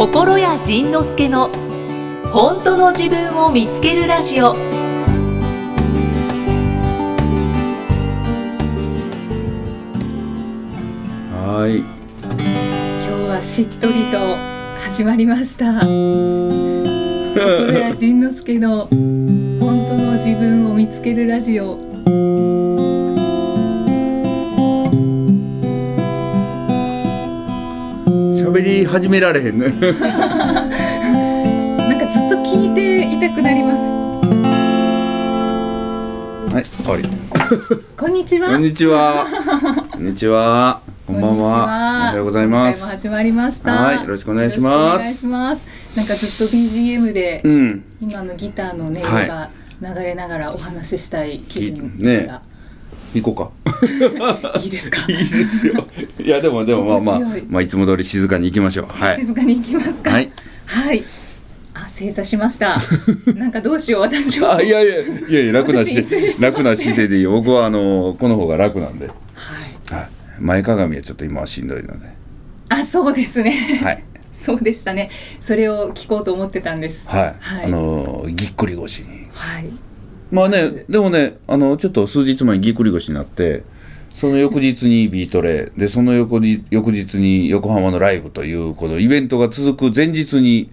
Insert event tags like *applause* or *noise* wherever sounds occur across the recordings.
心谷仁之助の本当の自分を見つけるラジオ。はい。今日はしっとりと始まりました。*laughs* 心谷仁之助の本当の自分を見つけるラジオ喋り始められへんね。*laughs* なんかずっと聞いていたくなります。はい終わり。こんにちは。こんにちは。こんにちは。こんばんは。おはようございます。始まりました。はいよろしくお願いします。よろしくお願いしますなんかずっと BGM でうん。今のギターの音色が流れながらお話ししたい気分でした、行こうか。*laughs* いいですか？いいですよ。いやでもでもまあまあまあいつも通り静かに行きましょう。はい。静かに行きますか？はい。はい。あ正座しました。*laughs* なんかどうしよう私は。あいやいやいやいや楽な私姿勢楽な姿勢でいいよ。僕はあのこの方が楽なんで、はい。はい、前かがみはちょっと今はしんどいので。あそうですね、はい。そうでしたね。それを聞こうと思ってたんです。はい、はい。あのぎっくり腰に。はいまあねでもねあのちょっと数日前にぎっくり腰になってその翌日にビートレでその翌日翌日に横浜のライブというこのイベントが続く前日に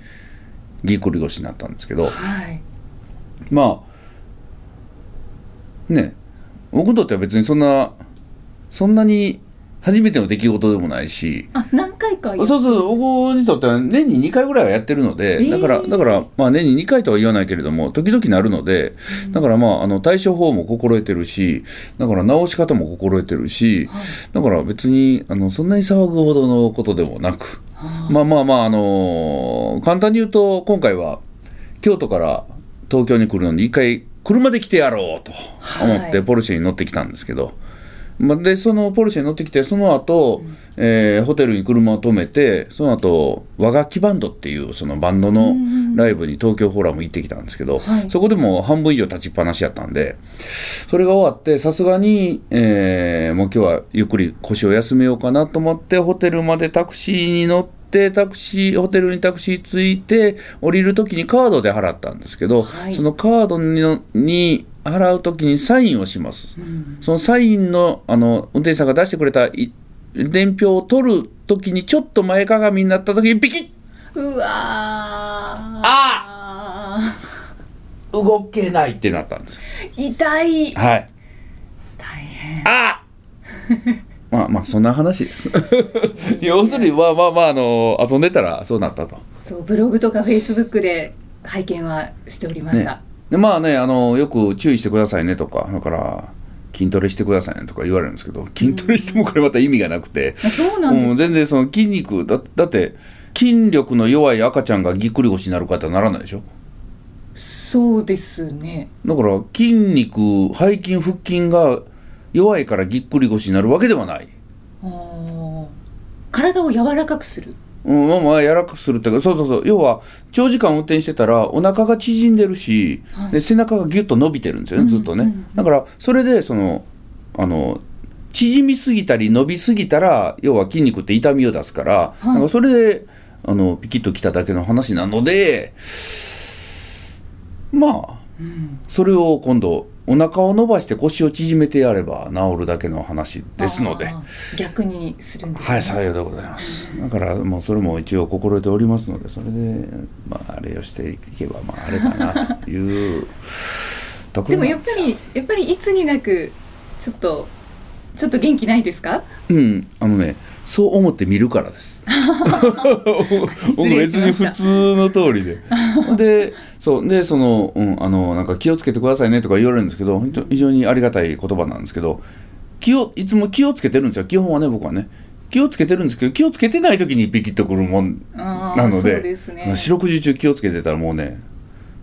ぎっくり腰になったんですけどはい。まあね僕にとっては別にそんなそんなに初めての出来事でもないし。あ何回かやそうそう僕にとっては年に2回ぐらいはやってるので、えー。だからだからまあ年に2回とは言わないけれども時々なるので、だからまああの対処法も心得てるしだから治し方も心得てるし、だから別にあのそんなに騒ぐほどのことでもなく、まあまあまああのー簡単に言うと今回は京都から東京に来るのに一回車で来てやろうと思っはい。てポルシェに乗ってきたんですけど、まあ、でそのポルシェに乗ってきてその後、えーホテルに車を止めてその後和楽器バンドっていうそのバンドのライブに東京フォーラム行ってきたんですけど、はい。そこでも半分以上立ちっぱなしやったんでそれが終わってさすがに、えーもう今日はゆっくり腰を休めようかなと思ってホテルまでタクシーに乗ってタクシーホテルにタクシー着いて降りる時にカードで払ったんですけど、はい。そのカードにに払う時にサインをします。そのサインのあの運転手さんが出してくれたい伝票を取る時にちょっと前かがみになった時にピキッうわーあ動けないってなったんですよ。痛いはい。大変あ *laughs* まあまあそんな話です。要するにまあまあまああの遊んでたらそうなったと。そうブログとかフェイスブックで拝見はしておりました、ね、でまあねあのよく注意してくださいねとかだから筋トレしてくださいねとか言われるんですけど筋トレしてもこれまた意味がなくて、う全然その筋肉だだって筋力の弱い赤ちゃんがぎっくり腰になる方はならないでしょ？そうですね。だから筋肉背筋腹筋が弱いからぎっくり腰になるわけではない。体を柔らかくするうん、まあまあ柔らかくするっていうかそうそうそう。要は長時間運転してたらお腹が縮んでるし、はい。で背中がギュッと伸びてるんですよねずっとね、だからそれでそのあの縮みすぎたり伸びすぎたら要は筋肉って痛みを出すから、い。なんかそれであのピキッときただけの話なのでまあ、それを今度お腹を伸ばして腰を縮めてやれば治るだけの話ですので。逆にするんです、ね、はい、さようでございます。だからもうそれも一応心得ておりますので、それでまああれをしていけばまああれかなというとこ *laughs* でも。やっぱりやっぱりいつになくちょっとちょっと元気ないですか？うん、あのね、そう思って見るからです。*laughs* 僕別に普通の通りで。*laughs* で、そうでそのうんあのなんか気をつけてくださいねとか言われるんですけど、非常にありがたい言葉なんですけど、気をいつも気をつけてるんですよ。基本はね僕はね。気をつけてるんですけど気をつけてない時にピキッとくるもんなのでですね四六時中気をつけてたらもうね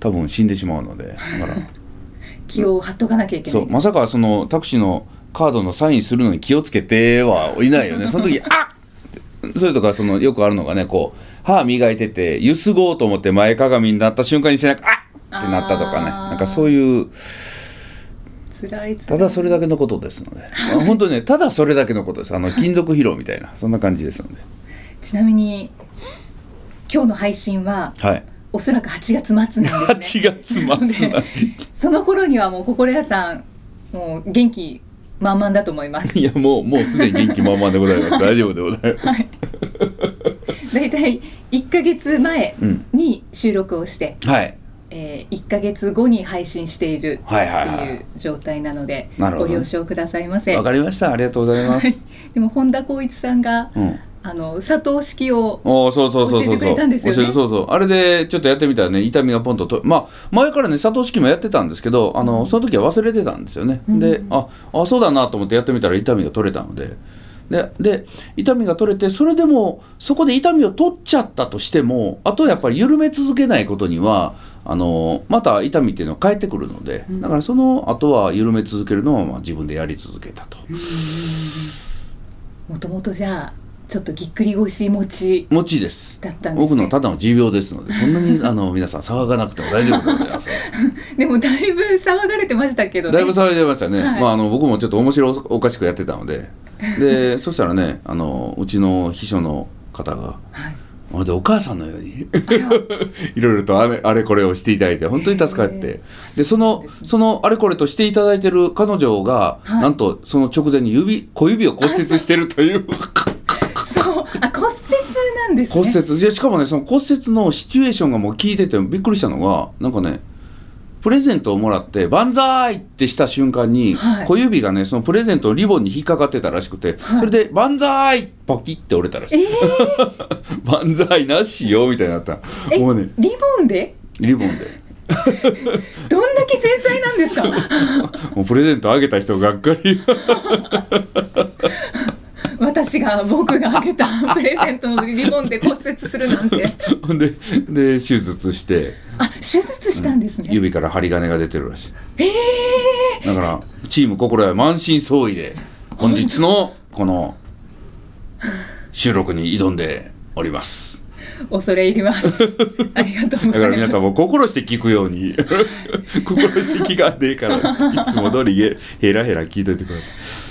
多分死んでしまうのでだから *laughs* 気を張っとかなきゃいけないそうまさかそのタクシーのカードのサインするのに気をつけてはいないよね。*laughs* その時あそれとかそのよくあるのがねこう歯磨いててゆすごうと思って前かがみになった瞬間に背中あっってなったとかね。なんかそういう辛い辛いただそれだけのことですので、まあ本当にねただそれだけのことです。あの金属疲労みたいなそんな感じですので。ちなみに今日の配信ははい。おそらく8月末なんですね。8月末その頃にはもう心屋さんもう元気満々だと思います。いやもうもうすでに元気満々でございます。大丈夫でございます。だい。たい1ヶ月前うんに収録をして、はい。えー、1ヶ月後に配信しているはいはいってはいいう状態なので、なるほど。ご了承くださいませ。わ。かりました。ありがとうございます、でも本田光一さんがうんあの佐藤式をおーそうそうそうそう教えてくれたんですよね。そうそう。あれでちょっとやってみたらね痛みがポンととまあ前からね佐藤式もやってたんですけどあのその時は忘れてたんですよね、うん。でああそうだなと思ってやってみたら痛みが取れたので。でで痛みが取れてそれでもそこで痛みを取っちゃったとしてもあとやっぱり緩め続けないことにはあのまた痛みっていうのは返ってくるので、うん。だからその後は緩め続けるのをまあ自分でやり続けたと。もともとじゃあちょっとぎっくり腰持ち持ちです。だったんですね。僕のただの持病ですのでそんなに *laughs* あの皆さん騒がなくても大丈夫でございます。でもだいぶ騒がれてましたけどね。だいぶ騒いでましたね、はい。まあ、あの僕もちょっと面白おかしくやってたので。*laughs* でそしたらねあのうちの秘書の方がはい。まるでお母さんのように *laughs* いろいろとあれあれこれをしていただいて本当に助かって。でそのね。そのあれこれとしていただいてる彼女が、はい。なんとその直前に指小指を骨折してるというあ骨折なんですね。骨折。でしかもねその骨折のシチュエーションがもう聞いててびっくりしたのがなんかねプレゼントをもらって「万歳!」ってした瞬間に、はい。小指がねそのプレゼントのリボンに引っかかってたらしくて、はい。それで「万歳!」パキって折れたらしえい「*laughs* 万歳なしよ」みたいになった。ー、もうねえリボンで？リボンで。*laughs* どんだけ繊細なんですか？もうプレゼントあげた人がっかり *laughs* 私が僕があげた *laughs* プレゼントのリボンで骨折するなんて。*laughs* でで手術して。あ手術したんですね、指から針金が出てるらしい、だからチーム心は満身創痍で本日の *laughs* この収録に挑んでおります。恐れ入ります。ありがとうごだからざいます。皆さんも心して聞くように。心して聞かんでいいからいつも通りへヘラヘラ聞いといてください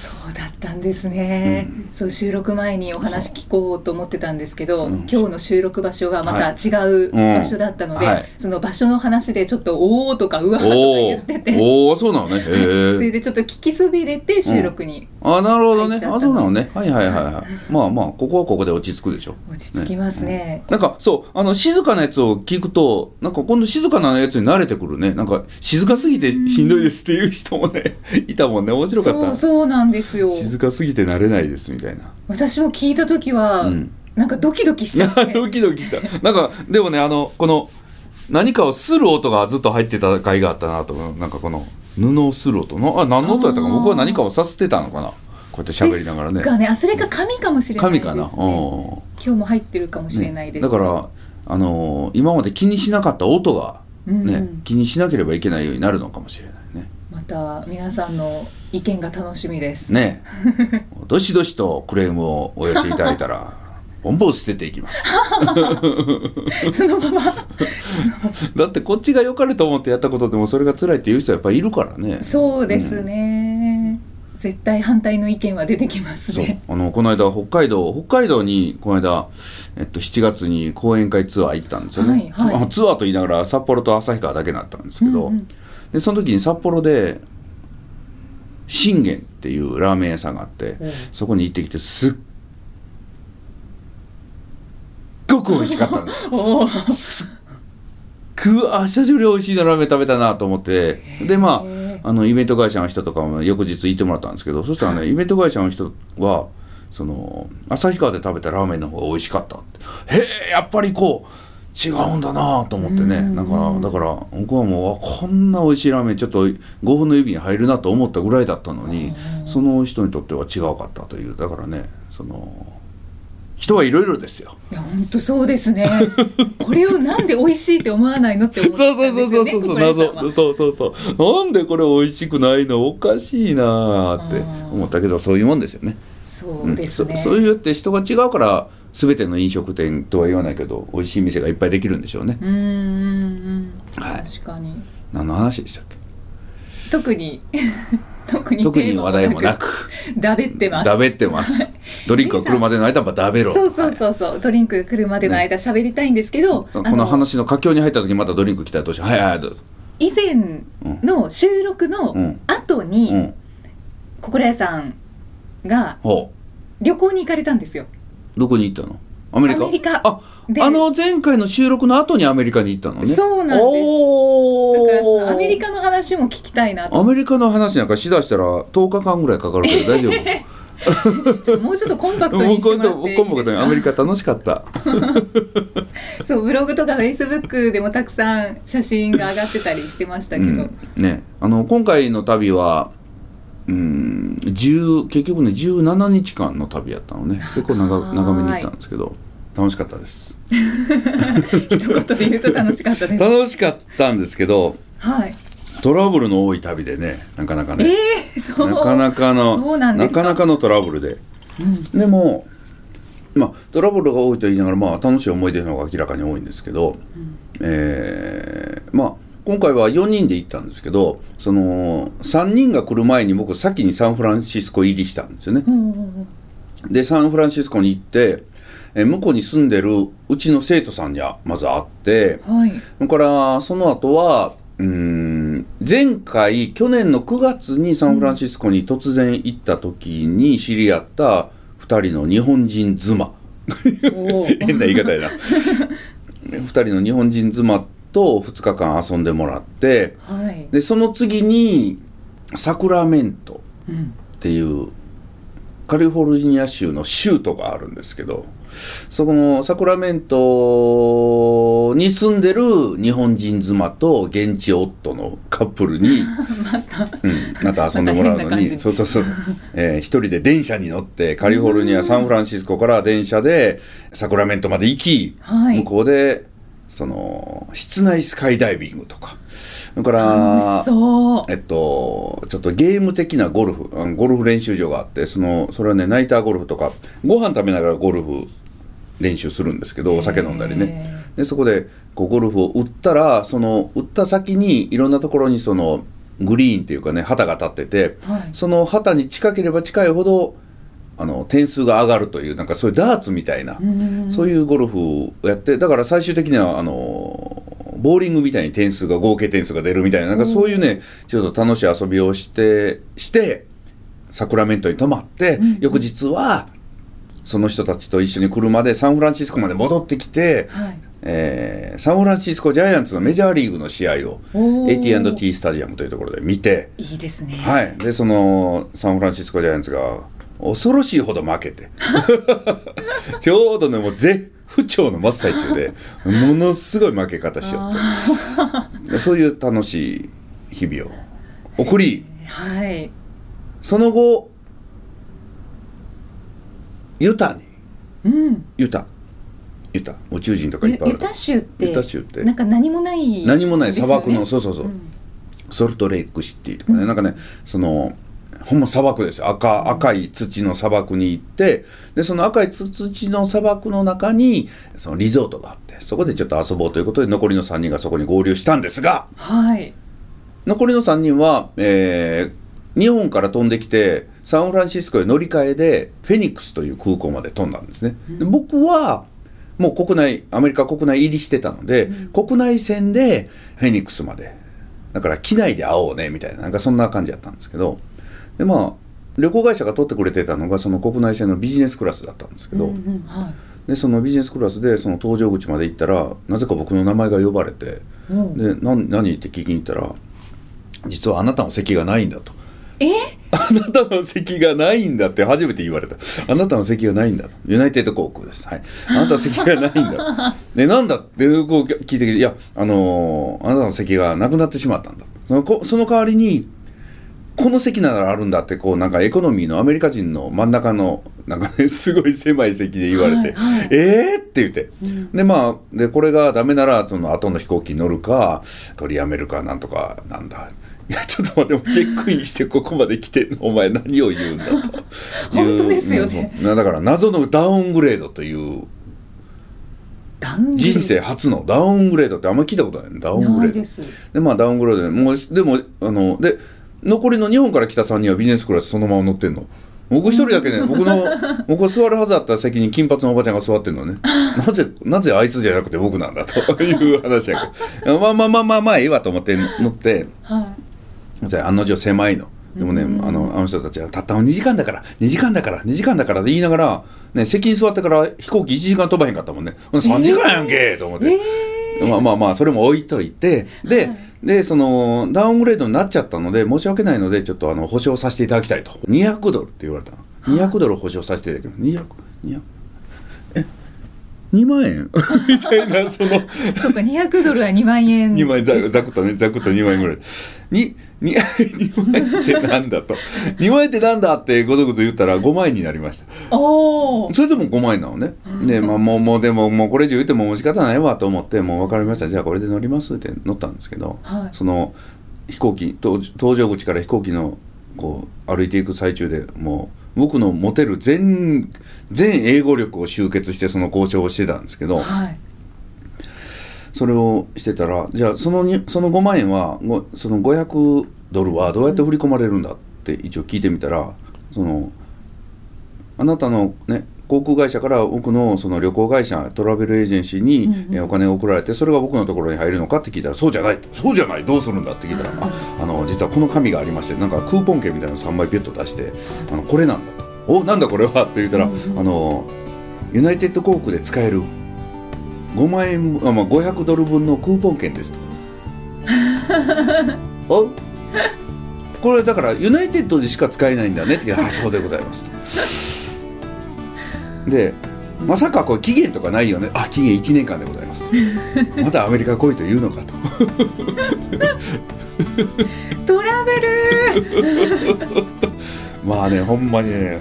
ったんですね、そう収録前にお話聞こうと思ってたんですけど、うん。今日の収録場所がまた違ううん。場所だったので、はい。その場所の話でちょっと「おお」とか「うわ」とかお言ってて。おおーそうなのね。*laughs* それでちょっと聞きそびれて収録にあなるほどね。あそうなのね。はいはいはいはい。まあまあここはここで落ち着くでしょ。落ち着きますね。なんかそうあの静かなやつを聞くとなんか今度静かなやつに慣れてくるね。なんか静かすぎてしんどいですっていう人もねいたもんね。面白かった。そうそうなんですよ静かすぎて慣れないですみたいな。私も聞いた時は、うん。なんかドキドキしちゃって。*laughs* ドキドキした。なんかでもねあのこの何かをする音がずっと入ってた回があったなとなんかこの布をする音のあ何の音やったか僕は何かをさせてたのかな？こうやって喋りながらね。かね。あそれか紙かもしれないです、ね、神かな、うん。今日も入ってるかもしれないです、ね。だからあのー今まで気にしなかった音がうんね、気にしなければいけないようになるのかもしれないた皆さんの意見が楽しみです、ね。*laughs* どしどしとクレームをお寄せいただいたら *laughs* ボンボン捨てていきます。*laughs* そのまま。だってこっちが良かれと思ってやったことでもそれが辛いっていう人はやっぱりいるからね。そうですね、絶対反対の意見は出てきますね。あのこの間北海道北海道にこの間、えっと、7月に講演会ツアー行ったんですよね、はいはい。ツツアーと言いながら札幌と旭川だけだったんですけど、うんうんでその時に札幌で信玄っていうラーメン屋さんがあって、うん。そこに行ってきてすっごく美味しかったんです。*laughs* すっごいあ久しぶりに美味しいのラーメン食べたなと思ってでまああのイベント会社の人とかも翌日行ってもらったんですけどそしたらねイベント会社の人はその旭川で食べたラーメンの方が美味しかったって。へえやっぱりこう違うんだなと思ってね。うん。なんかだから僕はもうあこんな美味しいラーメンちょっと5本の指に入るなと思ったぐらいだったのにうん。その人にとっては違うかったという。だからねその人はいろいろですよ。いや本当そうですね。*laughs* これをなんで美味しいって思わないのって思ってそうたんそうですそうよね心得さんは。そうそう謎そうそうそう。なんでこれ美味しくないの？おかしいなーって思ったけどそういうもんですよね。そうですね、うん。そそういうって人が違うから全ての飲食店とは言わないけど美味しい店がいっぱいできるんでしょうね。うんうんうんはい。確かに。何の話でしたっけ？特に。*laughs* 特に特に話題もなく。*laughs* だべってますだべってます。*laughs* ドリンクが来るまでの間は食べろ。そうそうそうそう、ドリンク来るまでの間喋りたいんですけど、はいこの話の佳境に入った時またドリンク来たらどうしよう。はいはいどうぞ。以前の収録のうん。後に、うん。心屋さんがほ旅行に行かれたんですよ。うどこに行ったの？アメリカ？アメリカ。あであの前回の収録の後にアメリカに行ったのね。そうなんです。アメリカの話も聞きたいなと。アメリカの話なんかしだしたら10日間ぐらいかかるけど大丈夫？*laughs* もうちょっとコンパクトにしてもらっていいコンパクトにアメリですカ楽しかった。か *laughs* そうブログとかフェイスブックでもたくさん写真が上がってたりしてましたけど、うん、ね。あの今回の旅はうん。10結局ね17日間の旅やったのね。結構長はい。長めに行ったんですけど楽しかったです。*laughs* 一言で言うと楽しかったです。楽しかったんですけどはい。トラブルの多い旅でねなかなかえね、えそう。なかなかのなか？かなかのトラブルで。うん。でもまあトラブルが多いと言いながらまあ楽しい思い出の方が明らかに多いんですけど、えーまあ今回は4人で行ったんですけどその3人が来る前に僕先にサンフランシスコ入りしたんですよね。うんうんうんでサンフランシスコに行って、えー向こうに住んでるうちの生徒さんにはまず会ってはい。それからその後はうーん前回去年の9月にサンフランシスコに突然行った時に知り合った2人の日本人妻お *laughs* 変な言い方やな2人の日本人妻と2日間遊んでもらってはい。でその次にサクラメントうん。っていうカリフォルニア州の州都があるんですけどそこのサクラメントに住んでる日本人妻と現地夫のカップルに *laughs* うん、また遊んでもらうのに、まそうそうそう、えー一人で電車に乗ってカリフォルニアサンフランシスコから電車でサクラメントまで行き、はい向こうでその室内スカイダイビングとかそれか楽ら。えっと、ちょっとゲーム的なゴルフ、ゴルフ練習場があって、その、それはね、ナイターゴルフとか、ご飯食べながらゴルフ練習するんですけど、お酒飲んだりね。で、そこで、こう、ゴルフを打ったら、その、打った先に、いろんなところに、その、グリーンっていうかね、旗が立ってて、はいその旗に近ければ近いほど、あの、点数が上がるという、なんかそういうダーツみたいな、うんそういうゴルフをやってだから最終的にはあのボーリングみたいに点数が合計点数が出るみたいななんかそういうねちょっと楽しい遊びをしてしてサクラメントに泊まって、翌日はその人たちと一緒に車でサンフランシスコまで戻ってきて、はい。えーサンフランシスコジャイアンツのメジャーリーグの試合を AT&T スタジアムというところで見て、いいですね。はい、でそのサンフランシスコジャイアンツが恐ろしいほど負けて。*laughs* *laughs* ちょうどねもう絶不調の真っ最中でものすごい負け方しよって。でそういう楽しい日々を送りはい。その後ユタに。うん。ユタ。ユタ。宇宙人とかいっぱいある。ユユタ州って。ユタ州って。なんか何もない、何もない砂漠の、そうそうそう、ソルトレイクシティとかね、なんかねそのほんま砂漠ですよ赤赤い土の砂漠に行ってでその赤い土の砂漠の中にそのリゾートがあってそこでちょっと遊ぼうということで残りの3人がそこに合流したんですがはい。残りの3人は、えー日本から飛んできてサンフランシスコへ乗り換えでフェニックスという空港まで飛んだんですね。で僕はもう国内アメリカ国内入りしてたので、国内線でフェニックスまでだから機内で会おうねみたいななんかそんな感じだったんですけどでまあ旅行会社が取ってくれてたのがその国内線のビジネスクラスだったんですけど、うんうんはい。でそのビジネスクラスでその搭乗口まで行ったらなぜか僕の名前が呼ばれて。うん。で何何って聞きに行ったら実はあなたの席がないんだと。え？*laughs* あなたの席がないんだって初めて言われた。あなたの席がないんだと。ユナイテッド航空です。はい。あなたの席がないんだ *laughs* でなんだってこう聞いてきていやあのーあなたの席がなくなってしまったんだそのこその代わりにこの席ならあるんだってこうなんかエコノミーのアメリカ人の真ん中のなんかね *laughs* すごい狭い席で言われて「はいはいえー!」って言って、でまあでこれがダメならその後の飛行機に乗るか取りやめるかなんとかなんだ。いやちょっと待ってチェックインしてここまで来てお前何を言うんだと。*laughs* 本当ですよね。だから謎のダウングレードという人生初のダウングレードってあんまり聞いたことないねダウングレード。でまあダウングレードでもうでもあので残りの日本から来た3人はビジネスクラスそのまま乗ってんの？僕一人だけね *laughs* 僕の僕が座るはずだった席に金髪のおばちゃんが座ってるのね。なぜなぜあいつじゃなくて僕なんだ？*laughs* という話やけど。まあまあまあまあまあいいわと思って乗って。はい。案の定狭いの。でもね、うん。あのあの人たちはたったの2時間だから。2時間だから。2時間だから。って言いながら、ね、席に座ってから飛行機1時間飛ばへんかったもんね。ほんで3時間やんけ、と思って、まあまあまあそれも置いといて。で,、はいでそのダウングレードになっちゃったので申し訳ないのでちょっとあの保証させていただきたいと。200ドルって言われたの。200ドル保証させていただきます。200 200え？2万円？*laughs* みたいなその。*laughs* そうか、200ドルは2万円。2万円ざざくっとねざくっと2万円ぐらい。にに2万円ってなんだと。2万円ってなんだってごぞごぞ言ったら5万円になりました。それでも5万円なのね。で、まあ、もうもうでももうこれ以上言っても仕方ないわと思ってもう分かりました。じゃあこれで乗りますって乗ったんですけど、はい。その飛行機搭搭乗口から飛行機のこう歩いていく最中でもう僕の持てる全全英語力を集結してその交渉をしてたんですけど、はい。それをしてたらじゃあそのにその5万円はごその500ドルはどうやって振り込まれるんだって一応聞いてみたらそのあなたのね航空会社から僕のその旅行会社トラベルエージェンシーに、えお金が送られてそれが僕のところに入るのかって聞いたらそうじゃないそうじゃない。どうするんだって聞いたらああの実はこの紙がありましてなんかクーポン券みたいなの3枚ピュッと出してあのこれなんだと。おなんだこれは？って言ったら、あのユナイテッド航空で使える5万円あ、まあ、500ドル分のクーポン券ですと。*laughs* お？これだからユナイテッドでしか使えないんだねって。あそうでございますと。でまさかこれ期限とかないよね。あ期限1年間でございますと。*laughs* まだアメリカ来いと言うのかと。*laughs* トラベル。まあねほんまにね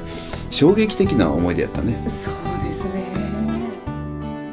衝撃的な思い出やったね。そう。